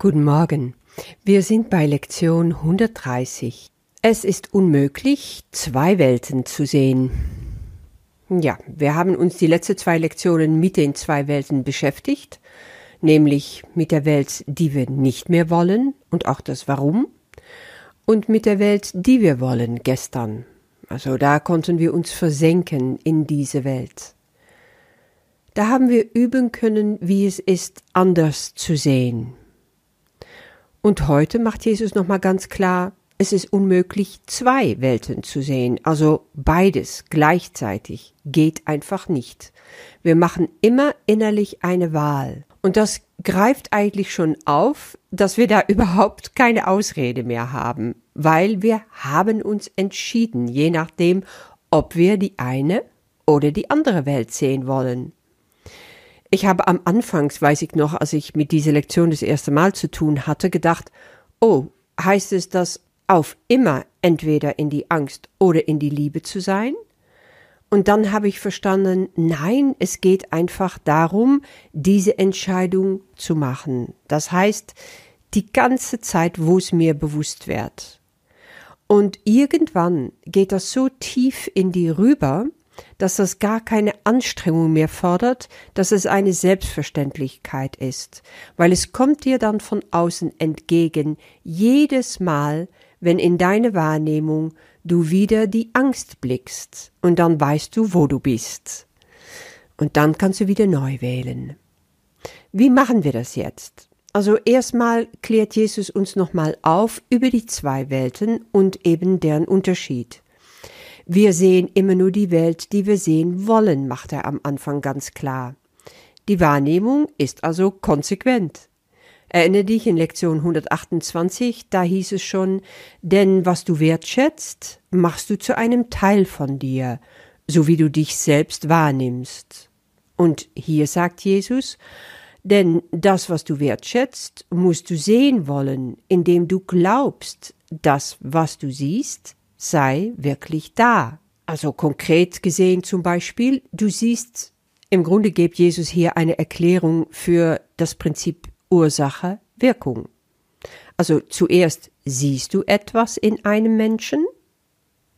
Guten Morgen. Wir sind bei Lektion 130. Es ist unmöglich, zwei Welten zu sehen. Ja, wir haben uns die letzten zwei Lektionen mit den zwei Welten beschäftigt, nämlich mit der Welt, die wir nicht mehr wollen und auch das Warum, und mit der Welt, die wir wollen gestern. Also da konnten wir uns versenken in diese Welt. Da haben wir üben können, wie es ist, anders zu sehen, und heute macht Jesus nochmal ganz klar, es ist unmöglich, zwei Welten zu sehen. Also beides gleichzeitig geht einfach nicht. Wir machen immer innerlich eine Wahl. Und das greift eigentlich schon auf, dass wir da überhaupt keine Ausrede mehr haben, weil wir haben uns entschieden, je nachdem, ob wir die eine oder die andere Welt sehen wollen. Ich habe am Anfangs, weiß ich noch, als ich mit dieser Lektion das erste Mal zu tun hatte, gedacht, oh, heißt es das auf immer entweder in die Angst oder in die Liebe zu sein? Und dann habe ich verstanden, nein, es geht einfach darum, diese Entscheidung zu machen. Das heißt, die ganze Zeit, wo es mir bewusst wird. Und irgendwann geht das so tief in die rüber, dass das gar keine Anstrengung mehr fordert, dass es eine Selbstverständlichkeit ist, weil es kommt dir dann von außen entgegen, jedes Mal, wenn in deine Wahrnehmung du wieder die Angst blickst, und dann weißt du, wo du bist. Und dann kannst du wieder neu wählen. Wie machen wir das jetzt? Also erstmal klärt Jesus uns nochmal auf über die zwei Welten und eben deren Unterschied. Wir sehen immer nur die Welt, die wir sehen wollen, macht er am Anfang ganz klar. Die Wahrnehmung ist also konsequent. Erinnere dich in Lektion 128, da hieß es schon, denn was du wertschätzt, machst du zu einem Teil von dir, so wie du dich selbst wahrnimmst. Und hier sagt Jesus, denn das, was du wertschätzt, musst du sehen wollen, indem du glaubst, das, was du siehst, sei wirklich da. Also konkret gesehen zum Beispiel, du siehst, im Grunde gibt Jesus hier eine Erklärung für das Prinzip Ursache, Wirkung. Also zuerst siehst du etwas in einem Menschen,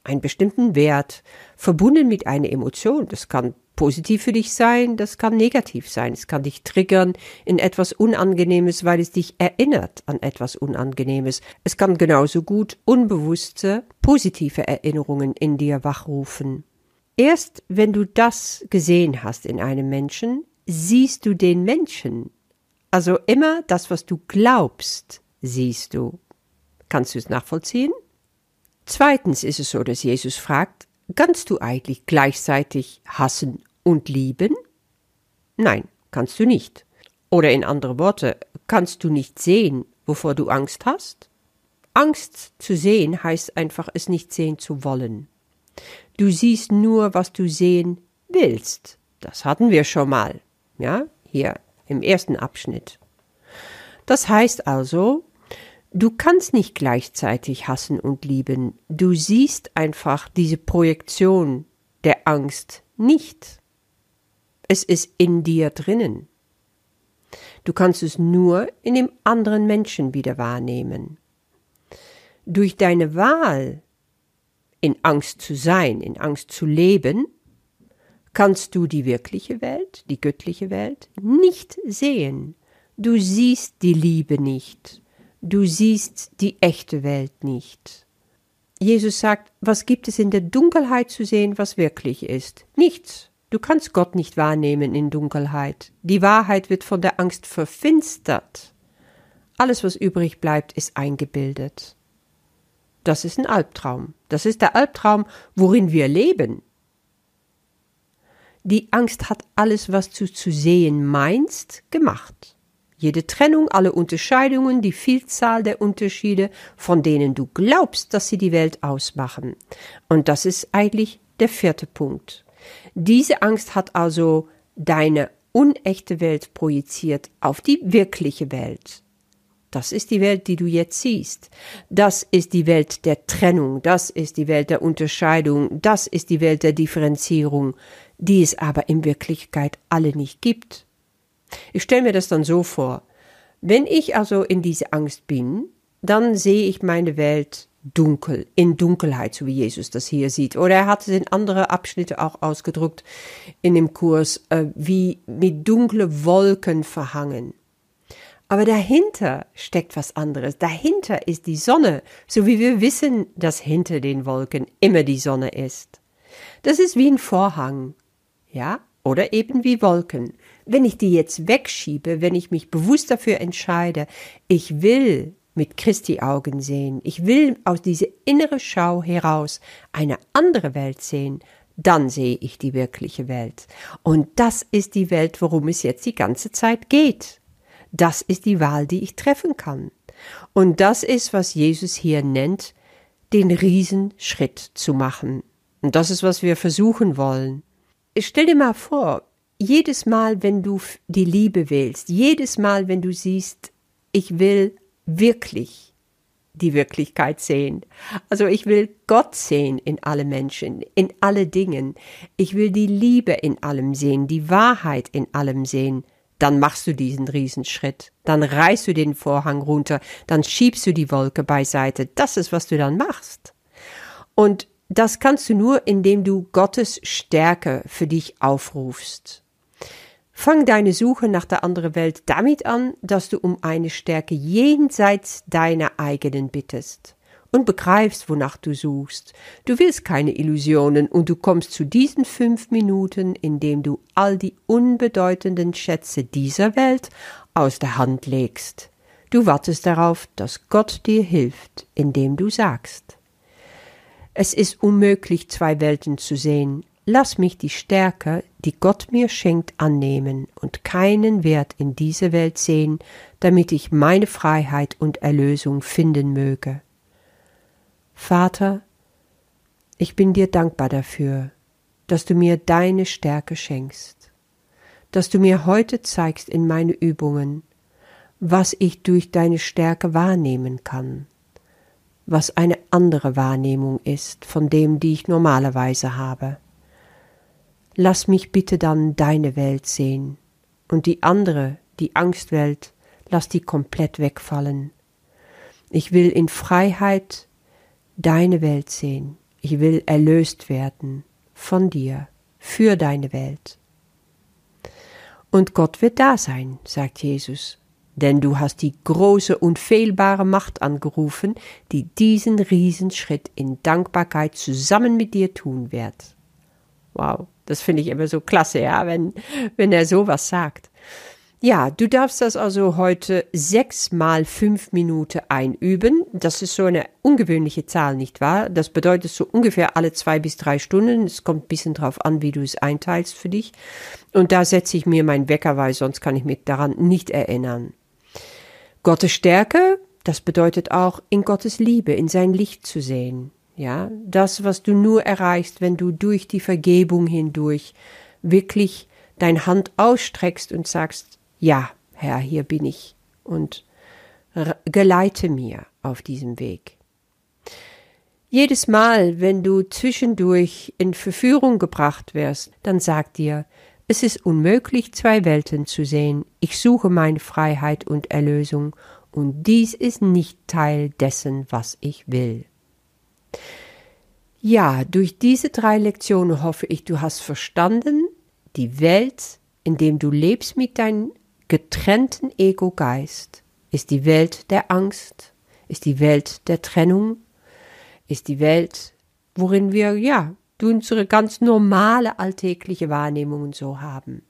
einen bestimmten Wert, verbunden mit einer Emotion. Das kann positiv für dich sein, das kann negativ sein. Es kann dich triggern in etwas Unangenehmes, weil es dich erinnert an etwas Unangenehmes. Es kann genauso gut unbewusste, positive Erinnerungen in dir wachrufen. Erst wenn du das gesehen hast in einem Menschen, siehst du den Menschen. Also immer das, was du glaubst, siehst du. Kannst du es nachvollziehen? Zweitens ist es so, dass Jesus fragt, kannst du eigentlich gleichzeitig hassen und lieben? Nein, kannst du nicht. Oder in andere Worte, kannst du nicht sehen, wovor du Angst hast? Angst zu sehen heißt einfach, es nicht sehen zu wollen. Du siehst nur, was du sehen willst. Das hatten wir schon mal. Ja, hier im ersten Abschnitt. Das heißt also, du kannst nicht gleichzeitig hassen und lieben. Du siehst einfach diese Projektion der Angst nicht. Es ist in dir drinnen. Du kannst es nur in dem anderen Menschen wieder wahrnehmen. Durch deine Wahl, in Angst zu sein, in Angst zu leben, kannst du die wirkliche Welt, die göttliche Welt, nicht sehen. Du siehst die Liebe nicht. Du siehst die echte Welt nicht. Jesus sagt, was gibt es in der Dunkelheit zu sehen, was wirklich ist? Nichts. Du kannst Gott nicht wahrnehmen in Dunkelheit. Die Wahrheit wird von der Angst verfinstert. Alles, was übrig bleibt, ist eingebildet. Das ist ein Albtraum. Das ist der Albtraum, worin wir leben. Die Angst hat alles, was du zu sehen meinst, gemacht. Jede Trennung, alle Unterscheidungen, die Vielzahl der Unterschiede, von denen du glaubst, dass sie die Welt ausmachen. Und das ist eigentlich der vierte Punkt. Diese Angst hat also deine unechte Welt projiziert auf die wirkliche Welt. Das ist die Welt, die du jetzt siehst. Das ist die Welt der Trennung, das ist die Welt der Unterscheidung, das ist die Welt der Differenzierung, die es aber in Wirklichkeit alle nicht gibt. Ich stelle mir das dann so vor. Wenn ich also in diese Angst bin, dann sehe ich meine Welt dunkel, in Dunkelheit, so wie Jesus das hier sieht. Oder er hat es in andere Abschnitte auch ausgedrückt in dem Kurs, äh, wie mit dunkle Wolken verhangen. Aber dahinter steckt was anderes. Dahinter ist die Sonne, so wie wir wissen, dass hinter den Wolken immer die Sonne ist. Das ist wie ein Vorhang, ja, oder eben wie Wolken. Wenn ich die jetzt wegschiebe, wenn ich mich bewusst dafür entscheide, ich will mit Christi Augen sehen. Ich will aus dieser innere Schau heraus eine andere Welt sehen. Dann sehe ich die wirkliche Welt. Und das ist die Welt, worum es jetzt die ganze Zeit geht. Das ist die Wahl, die ich treffen kann. Und das ist, was Jesus hier nennt, den Riesenschritt zu machen. Und das ist, was wir versuchen wollen. Stell dir mal vor, jedes Mal, wenn du die Liebe willst, jedes Mal, wenn du siehst, ich will wirklich die Wirklichkeit sehen. Also ich will Gott sehen in alle Menschen, in alle Dingen. Ich will die Liebe in allem sehen, die Wahrheit in allem sehen. Dann machst du diesen Riesenschritt. Dann reißt du den Vorhang runter. Dann schiebst du die Wolke beiseite. Das ist, was du dann machst. Und das kannst du nur, indem du Gottes Stärke für dich aufrufst. Fang deine Suche nach der anderen Welt damit an, dass du um eine Stärke jenseits deiner eigenen bittest und begreifst, wonach du suchst. Du willst keine Illusionen und du kommst zu diesen fünf Minuten, indem du all die unbedeutenden Schätze dieser Welt aus der Hand legst. Du wartest darauf, dass Gott dir hilft, indem du sagst. Es ist unmöglich, zwei Welten zu sehen, Lass mich die Stärke, die Gott mir schenkt, annehmen und keinen Wert in dieser Welt sehen, damit ich meine Freiheit und Erlösung finden möge. Vater, ich bin dir dankbar dafür, dass du mir deine Stärke schenkst, dass du mir heute zeigst in meine Übungen, was ich durch deine Stärke wahrnehmen kann, was eine andere Wahrnehmung ist von dem, die ich normalerweise habe. Lass mich bitte dann deine Welt sehen und die andere, die Angstwelt, lass die komplett wegfallen. Ich will in Freiheit deine Welt sehen. Ich will erlöst werden von dir, für deine Welt. Und Gott wird da sein, sagt Jesus, denn du hast die große, unfehlbare Macht angerufen, die diesen Riesenschritt in Dankbarkeit zusammen mit dir tun wird. Wow, das finde ich immer so klasse, ja, wenn, wenn er sowas sagt. Ja, du darfst das also heute sechs mal fünf Minuten einüben. Das ist so eine ungewöhnliche Zahl, nicht wahr? Das bedeutet so ungefähr alle zwei bis drei Stunden. Es kommt ein bisschen drauf an, wie du es einteilst für dich. Und da setze ich mir meinen Wecker, weil sonst kann ich mich daran nicht erinnern. Gottes Stärke, das bedeutet auch, in Gottes Liebe, in sein Licht zu sehen. Ja, das, was du nur erreichst, wenn du durch die Vergebung hindurch wirklich dein Hand ausstreckst und sagst, ja, Herr, hier bin ich und geleite mir auf diesem Weg. Jedes Mal, wenn du zwischendurch in Verführung gebracht wirst, dann sag dir, es ist unmöglich, zwei Welten zu sehen. Ich suche meine Freiheit und Erlösung, und dies ist nicht Teil dessen, was ich will. Ja, durch diese drei Lektionen hoffe ich, du hast verstanden, die Welt, in dem du lebst mit deinem getrennten Ego-Geist, ist die Welt der Angst, ist die Welt der Trennung, ist die Welt, worin wir, ja, unsere ganz normale alltägliche Wahrnehmungen so haben.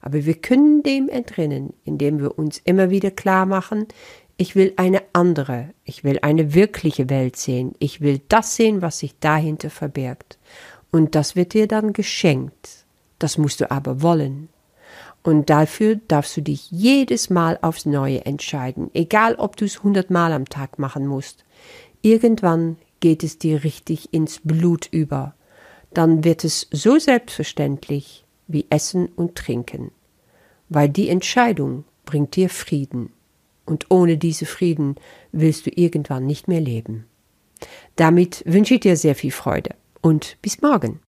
Aber wir können dem entrinnen, indem wir uns immer wieder klar machen, ich will eine andere, ich will eine wirkliche Welt sehen, ich will das sehen, was sich dahinter verbirgt. Und das wird dir dann geschenkt. Das musst du aber wollen. Und dafür darfst du dich jedes Mal aufs Neue entscheiden, egal ob du es hundertmal am Tag machen musst. Irgendwann geht es dir richtig ins Blut über. Dann wird es so selbstverständlich wie Essen und Trinken, weil die Entscheidung bringt dir Frieden und ohne diese Frieden willst du irgendwann nicht mehr leben. Damit wünsche ich dir sehr viel Freude und bis morgen.